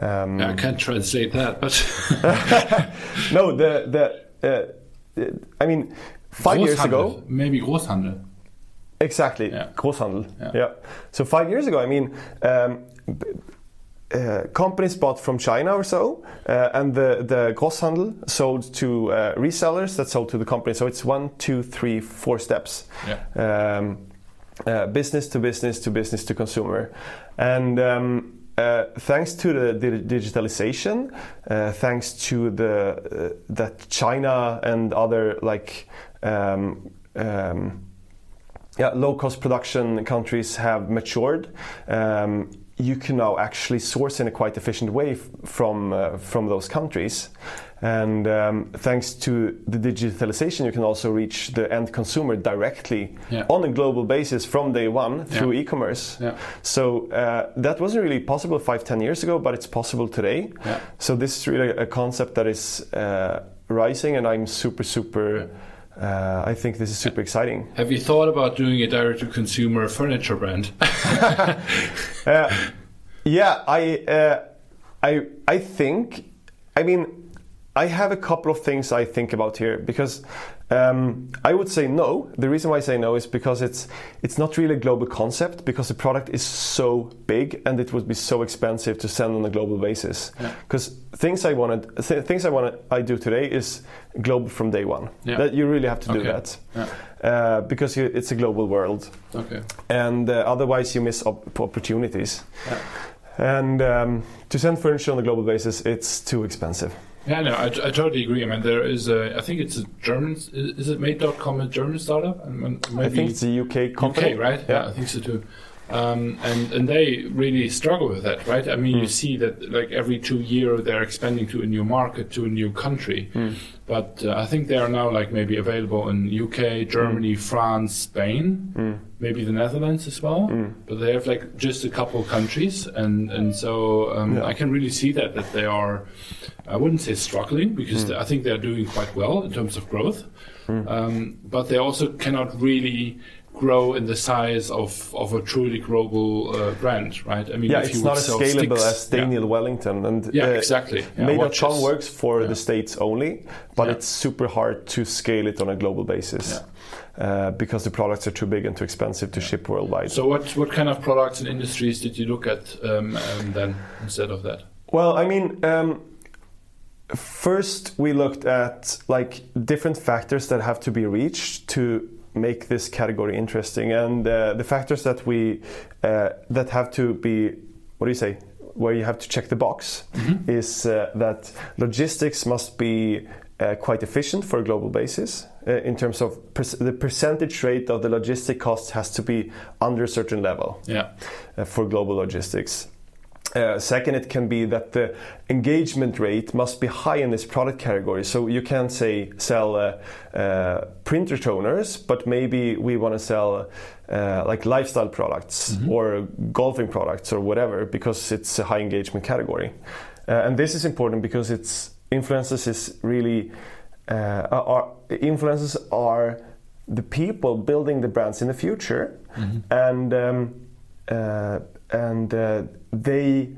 um, I can't translate that, but [laughs] no the the uh, I mean five years ago maybe Großhandel. Exactly, Yeah. Großhandel. Yeah. Yeah. So five years ago, I mean, um, uh, companies bought from China or so, uh, and the the Großhandel sold to uh, resellers that sold to the company. So it's one, two, three, four steps. Yeah. Um, uh, business to business to business to consumer, and. Um, uh, thanks to the di- digitalization, uh, thanks to the uh, that China and other like um, um, yeah, low cost production countries have matured. Um, you can now actually source in a quite efficient way from uh, from those countries, and um, thanks to the digitalization, you can also reach the end consumer directly Yeah. on a global basis from day one through Yeah. e-commerce. Yeah. So uh, that wasn't really possible five, ten years ago, but it's possible today. Yeah. So this is really a concept that is uh, rising, and I'm super, super. Uh, I think this is super exciting. Have you thought about doing a direct-to-consumer furniture brand? [laughs] Uh, yeah, I, uh, I, I think. I mean, I have a couple of things I think about here because um, I would say no. The reason why I say no is because it's it's not really a global concept because the product is so big and it would be so expensive to send on a global basis. Yeah. Because things I wanted, th- things I want I do today is global from day one. Yeah. That you really have to do that Yeah. uh, because you, it's a global world Okay. and uh, otherwise you miss op- opportunities. Yeah. And um, to send furniture on a global basis, it's too expensive. Yeah, no, I, I totally agree. I mean, there is a, I think it's a German, is is it Made.com, a German startup? And, and I think it's a UK company, UK, right? Yeah. I think so too. Um, and and they really struggle with that, right? I mean, Hmm. you see that like every two year they're expanding to a new market, to a new country. Hmm. But uh, I think they are now like maybe available in UK, Germany, Hmm. France, Spain, maybe the Netherlands as well. Hmm. But they have like just a couple countries, and and so um, Yeah. I can really see that that they are. I wouldn't say struggling because Hmm. I think they're doing quite well in terms of growth, um, but they also cannot really grow in the size of, of a truly global uh, brand, right? I mean, Yeah, it's not as scalable sticks- as Daniel Wellington. And Yeah, uh, exactly. Yeah, Made.com works for Yeah. the States only, but Yeah. it's super hard to scale it on a global basis uh, because the products are too big and too expensive to ship worldwide. So, what what kind of products and industries did you look at um, um, then instead of that? Well, I mean, um, first we looked at like different factors that have to be reached to make this category interesting, and uh, the factors that we uh, that have to be what do you say? Where you have to check the box is uh, that logistics must be uh, quite efficient for a global basis uh, in terms of per- the percentage rate of the logistic cost has to be under a certain level Yeah, uh, for global logistics. Uh, second, it can be that the engagement rate must be high in this product category. So you can say sell uh, uh, printer toners, but maybe we want to sell uh, like lifestyle products or golfing products or whatever because it's a high engagement category. Uh, and this is important because it's influencers is really uh, are influencers are the people building the brands in the future, and um, uh, and uh, they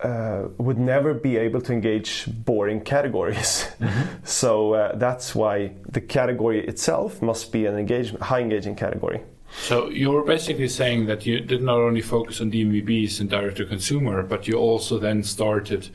uh, would never be able to engage boring categories. [laughs] so uh, that's why the category itself must be an engagement, high engaging category. So you were basically saying that you did not only focus on DNVBs and direct to consumer, but you also then started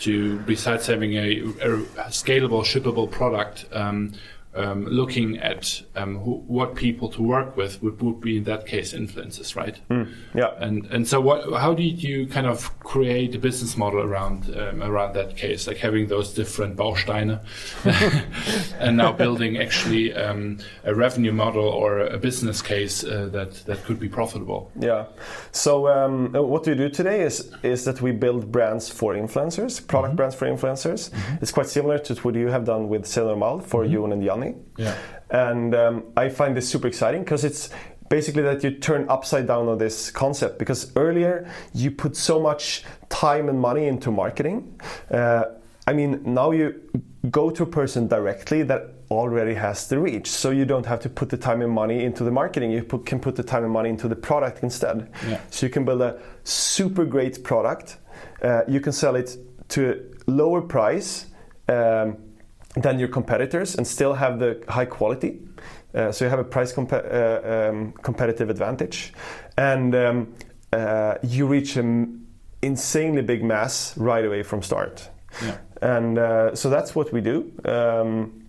to, besides having a, a scalable, shippable product, um, um, looking at um, who, what people to work with would, would be in that case influencers, right? Mm, yeah. And and so what? How did you kind of create a business model around um, around that case, like having those different Bausteine, [laughs] and now building actually um, a revenue model or a business case uh, that that could be profitable? Yeah. So um, what we do today is is that we build brands for influencers, product mm-hmm. brands for influencers. Mm-hmm. It's quite similar to what you have done with C'est Mal for mm-hmm. Jon and Yanni. Yeah. And um, I find this super exciting because it's basically that you turn upside down on this concept because earlier you put so much time and money into marketing. Uh, I mean, now you go to a person directly that already has the reach. So you don't have to put the time and money into the marketing. You put, can put the time and money into the product instead. Yeah. So you can build a super great product. Uh, you can sell it to a lower price um, than your competitors and still have the high quality. Uh, so you have a price comp- uh, um, competitive advantage, and um, uh, you reach an insanely big mass right away from start. Yeah. And uh, so that's what we do. Um,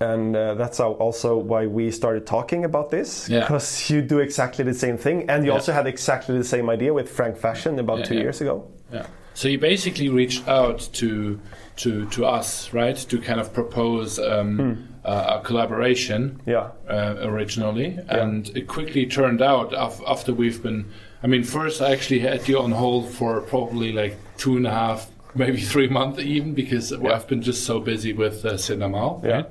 and uh, that's also why we started talking about this because yeah. you do exactly the same thing and you yeah. also had exactly the same idea with frank fashion about yeah, two years ago yeah so you basically reached out to to to us right to kind of propose um, mm. uh, a collaboration yeah uh, originally and it quickly turned out af- after we've been i mean first i actually had you on hold for probably like two and a half maybe three months even because yeah. I've been just so busy with uh, Normal. Yeah.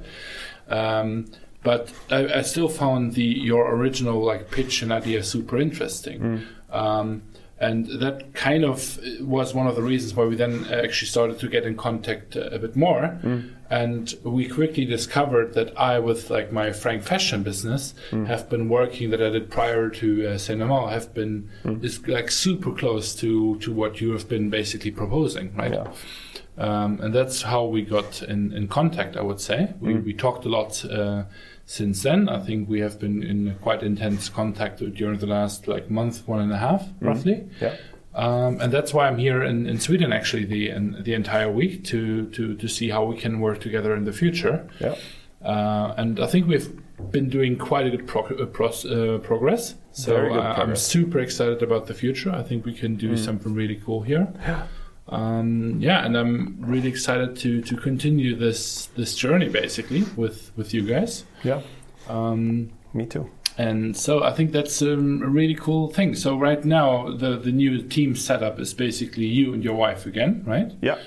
Right? Um, but I, I, still found the your original like pitch and idea super interesting. Mm. Um, and that kind of was one of the reasons why we then actually started to get in contact a bit more mm. and we quickly discovered that i with like my frank fashion business mm. have been working that i did prior to uh, cinema have been mm. is like super close to to what you have been basically proposing right yeah. um, and that's how we got in, in contact i would say we, Mm. we talked a lot uh, since then. I think we have been in quite intense contact during the last like month, one and a half, Mm-hmm. roughly. yeah Um, and that's why I'm here in, in Sweden actually the in, the entire week to, to to see how we can work together in the future. yeah Uh, and I think we've been doing quite a good prog- uh, pros- uh, progress. So good uh, I'm super excited about the future. I think we can do something really cool here. Yeah. Um, yeah, and I'm really excited to to continue this this journey basically with with you guys. yeah Um, me too and so I think that's um, a really cool thing. So right now the the new team setup is basically you and your wife again, right? yeah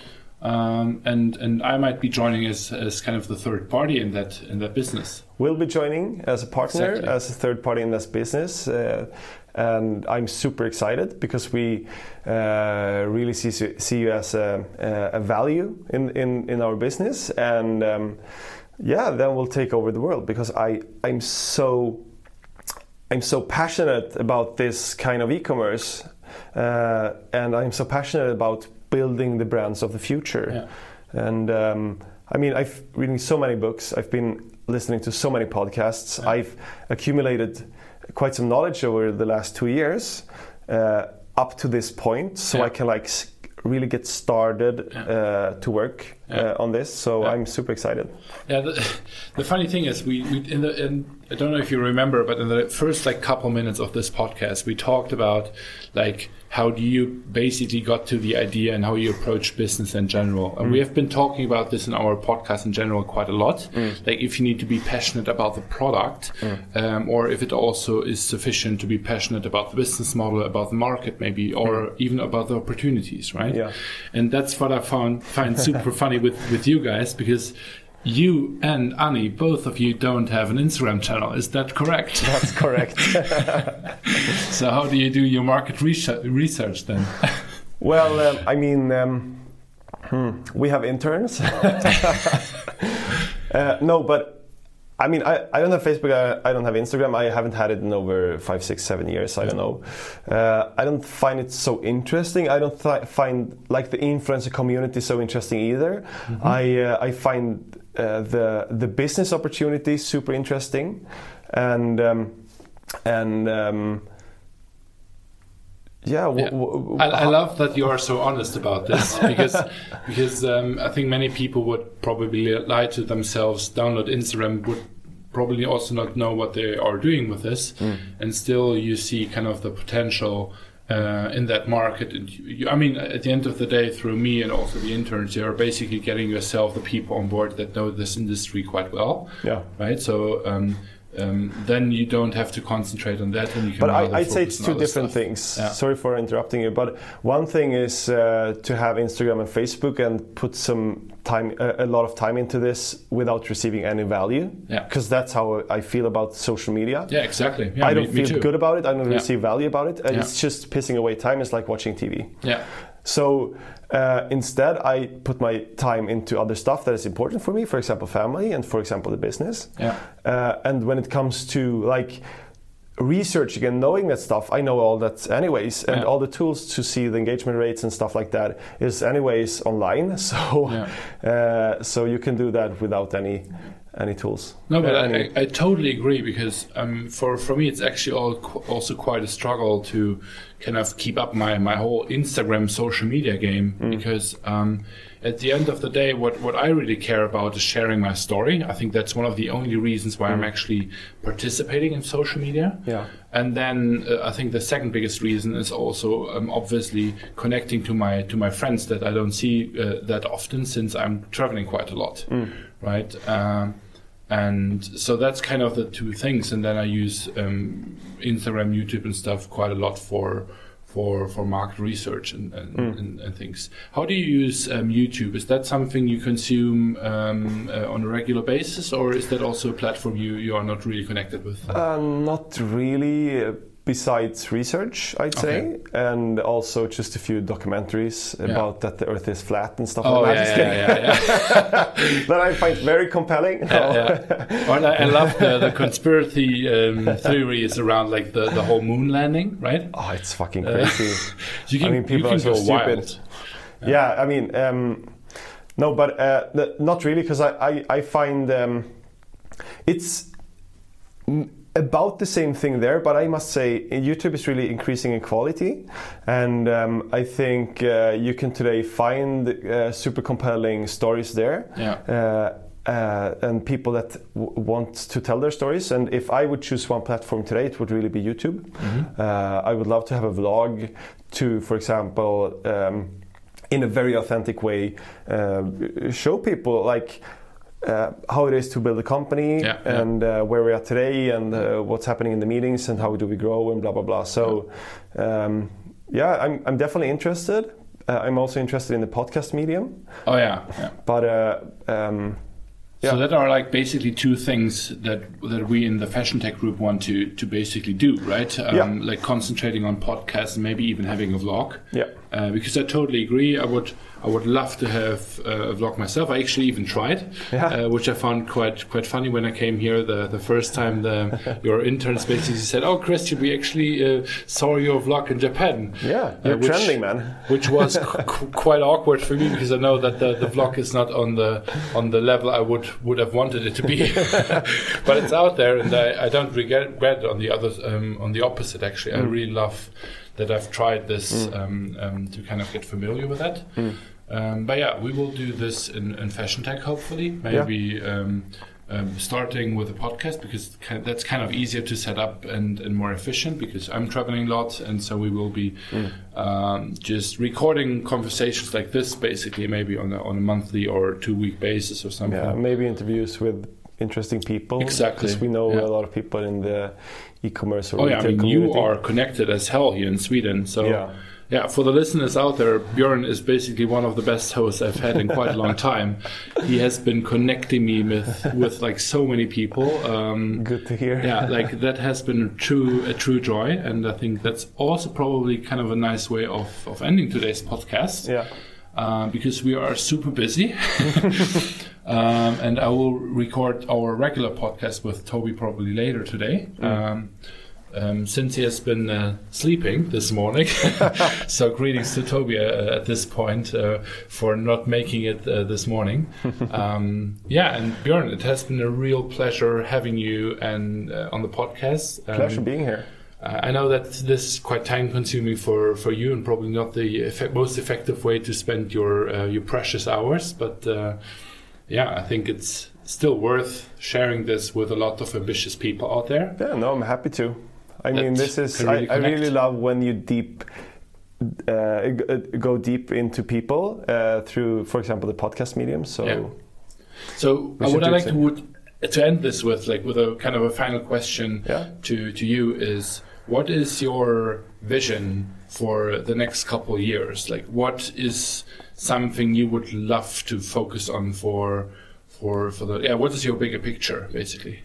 Um, and and I might be joining as as kind of the third party in that in that business. We'll be joining as a partner, Exactly. as a third party in this business. Uh, and I'm super excited because we uh, really see, see you as a, a value in, in, in our business. And um, yeah, then we'll take over the world because I, I'm so I'm so passionate about this kind of e-commerce, uh, and I'm so passionate about building the brands of the future. Yeah. And um, I mean, I've reading so many books. I've been listening to so many podcasts. I've accumulated quite some knowledge over the last two years uh, up to this point, so Yeah. I can like really get started Yeah. uh, to work Yeah. uh, on this. So. I'm super excited. Yeah, the, the funny thing is, we, we in the in, I don't know if you remember, but in the first like couple minutes of this podcast, we talked about like how do you basically got to the idea and how you approach business in general. And we have been talking about this in our podcast in general quite a lot. Like if you need to be passionate about the product, um, or if it also is sufficient to be passionate about the business model, about the market, maybe, or even about the opportunities, right? Yeah. And that's what I found find super [laughs] funny with with you guys because you and Annie, both of you don't have an Instagram channel. Is that correct? [laughs] That's correct. [laughs] so how do you do your market research, research then? [laughs] Well, um, I mean, um, hmm, we have interns. uh, no, but I mean, I, I don't have Facebook. I, I don't have Instagram. I haven't had it in over five, six, seven years. I don't know. Uh, I don't find it so interesting. I don't th- find like the influencer community so interesting either. I uh, I find uh, the the business opportunity super interesting, and um, and um, yeah, w- Yeah. w- I, I love that you are so honest about this [laughs] because because um, I think many people would probably lie to themselves, download Instagram, would probably also not know what they are doing with this, and still you see kind of the potential. Uh, in that market, and you, you- I mean, at the end of the day, through me and also the interns, you are basically getting yourself the people on board that know this industry quite well, yeah. right? So um, um, then you don't have to concentrate on that, and you can. But I, I'd say it's two different stuff. things. Yeah. Sorry for interrupting you, but one thing is uh, to have Instagram and Facebook and put some time, a, a lot of time into this without receiving any value. Yeah. Because that's how I feel about social media. Yeah, exactly. Yeah, I don't me feel too. good about it. I don't Yeah. receive value about it. And. It's just pissing away time. It's like watching TV. Yeah, So uh, instead, I put my time into other stuff that is important for me. For example, family, and for example, the business. yeah, Uh, and when it comes to like researching and knowing that stuff, I know all that anyways, and Yeah. all the tools to see the engagement rates and stuff like that is anyways online. [laughs] So, uh, so you can do that without any any tools. No, but I, any- I, I totally agree because um, for for me it's actually all, qu- also quite a struggle to kind of keep up my, my whole Instagram social media game Mm. because um, at the end of the day, what, what I really care about is sharing my story. I think that's one of the only reasons why I'm actually participating in social media. Mm. Yeah. And then uh, I think the second biggest reason is also um, obviously connecting to my to my friends that I don't see uh, that often since I'm traveling quite a lot, right? Um, and so that's kind of the two things. And then I use um, Instagram, YouTube, and stuff quite a lot for for for market research and and, and, and things. How do you use um, YouTube? Is that something you consume um, uh, on a regular basis, or is that also a platform you you are not really connected with? Uh, not really. Uh, Besides research, I'd say, and also just a few documentaries about that the Earth is flat and stuff Oh like yeah, that. yeah, yeah, yeah. [laughs] that I find very compelling. yeah, yeah. Well, I, I love the, the conspiracy um, [laughs] theories around like the, the whole moon landing, right? Oh, it's fucking crazy. [laughs] You can, I mean, people are so stupid. yeah, I mean, um, no, but uh, th- not really, because I, I, I find um, it's about the same thing there, but I must say YouTube is really increasing in quality, and um, I think uh, you can today find uh, super compelling stories there. Yeah. Uh, uh, and people that w- want to tell their stories. And if I would choose one platform today, it would really be YouTube. Mm-hmm. Uh, I would love to have a vlog to, for example, um, in a very authentic way, uh, show people like. Uh, how it is to build a company Yeah, yeah. and uh, where we are today and uh, what's happening in the meetings and how do we grow and blah blah blah. So, um, yeah, I'm, I'm definitely interested. Uh, I'm also interested in the podcast medium, Oh yeah, yeah. but uh, um, So that are like basically two things that that we in the fashion tech group want to to basically do, right? Um, Yeah. Like concentrating on podcasts and maybe even having a vlog. yeah. Uh, because I totally agree. I would I would love to have uh, a vlog myself. I actually even tried, Yeah. uh, which I found quite quite funny when I came here the, the first time. The [laughs] your interns basically said, "Oh, Christian, we actually uh, saw your vlog in Japan." Yeah, you're which- trending, man. which was [laughs] qu- qu- quite awkward for me because I know that the, the vlog is not on the on the level I would would have wanted it to be, [laughs] but it's out there, and I, I don't regret, regret it on the other um, on the opposite. Actually, Mm. I really love that I've tried this um, um, to kind of get familiar with that. Mm. Um, but yeah, we will do this in, in fashion tech hopefully. Maybe. Um, um, starting with a podcast because that's kind of easier to set up and, and more efficient because I'm traveling a lot and so we will be Mm. um, just recording conversations like this basically maybe on a, on a monthly or two week basis or something. Yeah, maybe interviews with interesting people. Exactly, Because we know yeah. a lot of people in the e-commerce or Oh yeah, I mean you are connected as hell here in Sweden. So Yeah. yeah, for the listeners out there, Björn is basically one of the best hosts I've had in quite a long [laughs] time. He has been connecting me with with like so many people. Um, Good to hear. yeah, [laughs] like that has been a true a true joy, and I think that's also probably kind of a nice way of of ending today's podcast. Yeah. uh, because we are super busy. [laughs] um, and I will record our regular podcast with Toby probably later today. Um, um, since he has been uh, sleeping this morning. [laughs] [laughs] so, greetings to Toby uh, at this point uh, for not making it uh, this morning. [laughs] Um, yeah, and Björn, it has been a real pleasure having you and uh, on the podcast. Um, Pleasure being here. Uh, I know that this is quite time consuming for, for you and probably not the effect, most effective way to spend your uh, your precious hours. But uh, yeah, I think it's still worth sharing this with a lot of ambitious people out there. Yeah, no, I'm happy to. I mean, this is really I, I, really love when you deep uh, go deep into people uh, through, for example, the podcast medium. So, yeah. so uh, what I like to would, to end this with, like, with a kind of a final question yeah. to to you is, what is your vision for the next couple of years? Like, what is something you would love to focus on for for for the yeah? What is your bigger picture, basically?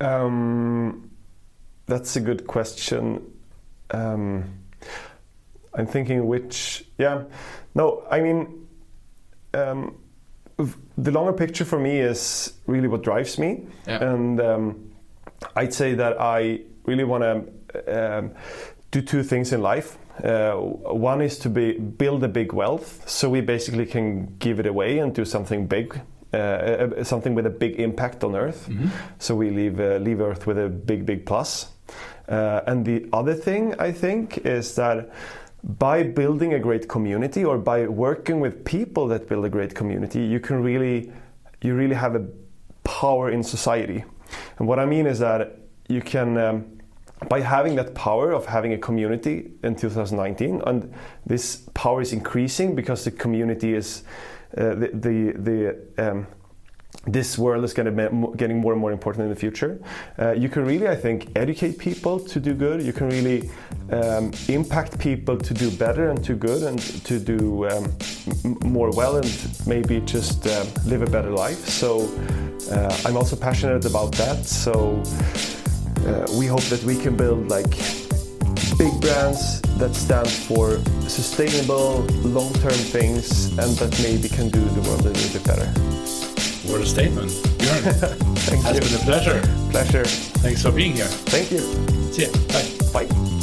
Um, that's a good question. Um, I'm thinking which, yeah, no, I mean, um, the longer picture for me is really what drives me, yeah. and um, I'd say that I really want to um, do two things in life. Uh, one is to be build a big wealth, so we basically can give it away and do something big uh, uh something with a big impact on Earth. Mm-hmm. So we leave uh, leave Earth with a big, big plus. Uh, and the other thing I think is that by building a great community or by working with people that build a great community, you can really, you really have a power in society. And what I mean is that you can, um, by having that power of having a community in 2019, and this power is increasing because the community is uh, the the, the um, this world is going to be getting more and more important in the future. Uh, you can really, I think, educate people to do good. You can really um, impact people to do better and to good and to do um, more well and maybe just uh, live a better life. So uh, I'm also passionate about that. So uh, we hope that we can build like big brands that stand for sustainable, long-term things and that maybe can do the world a little bit better. What a statement. [laughs] Thank has you. been a pleasure. Pleasure. Thanks for being here. Thank you. See you. Bye. Bye.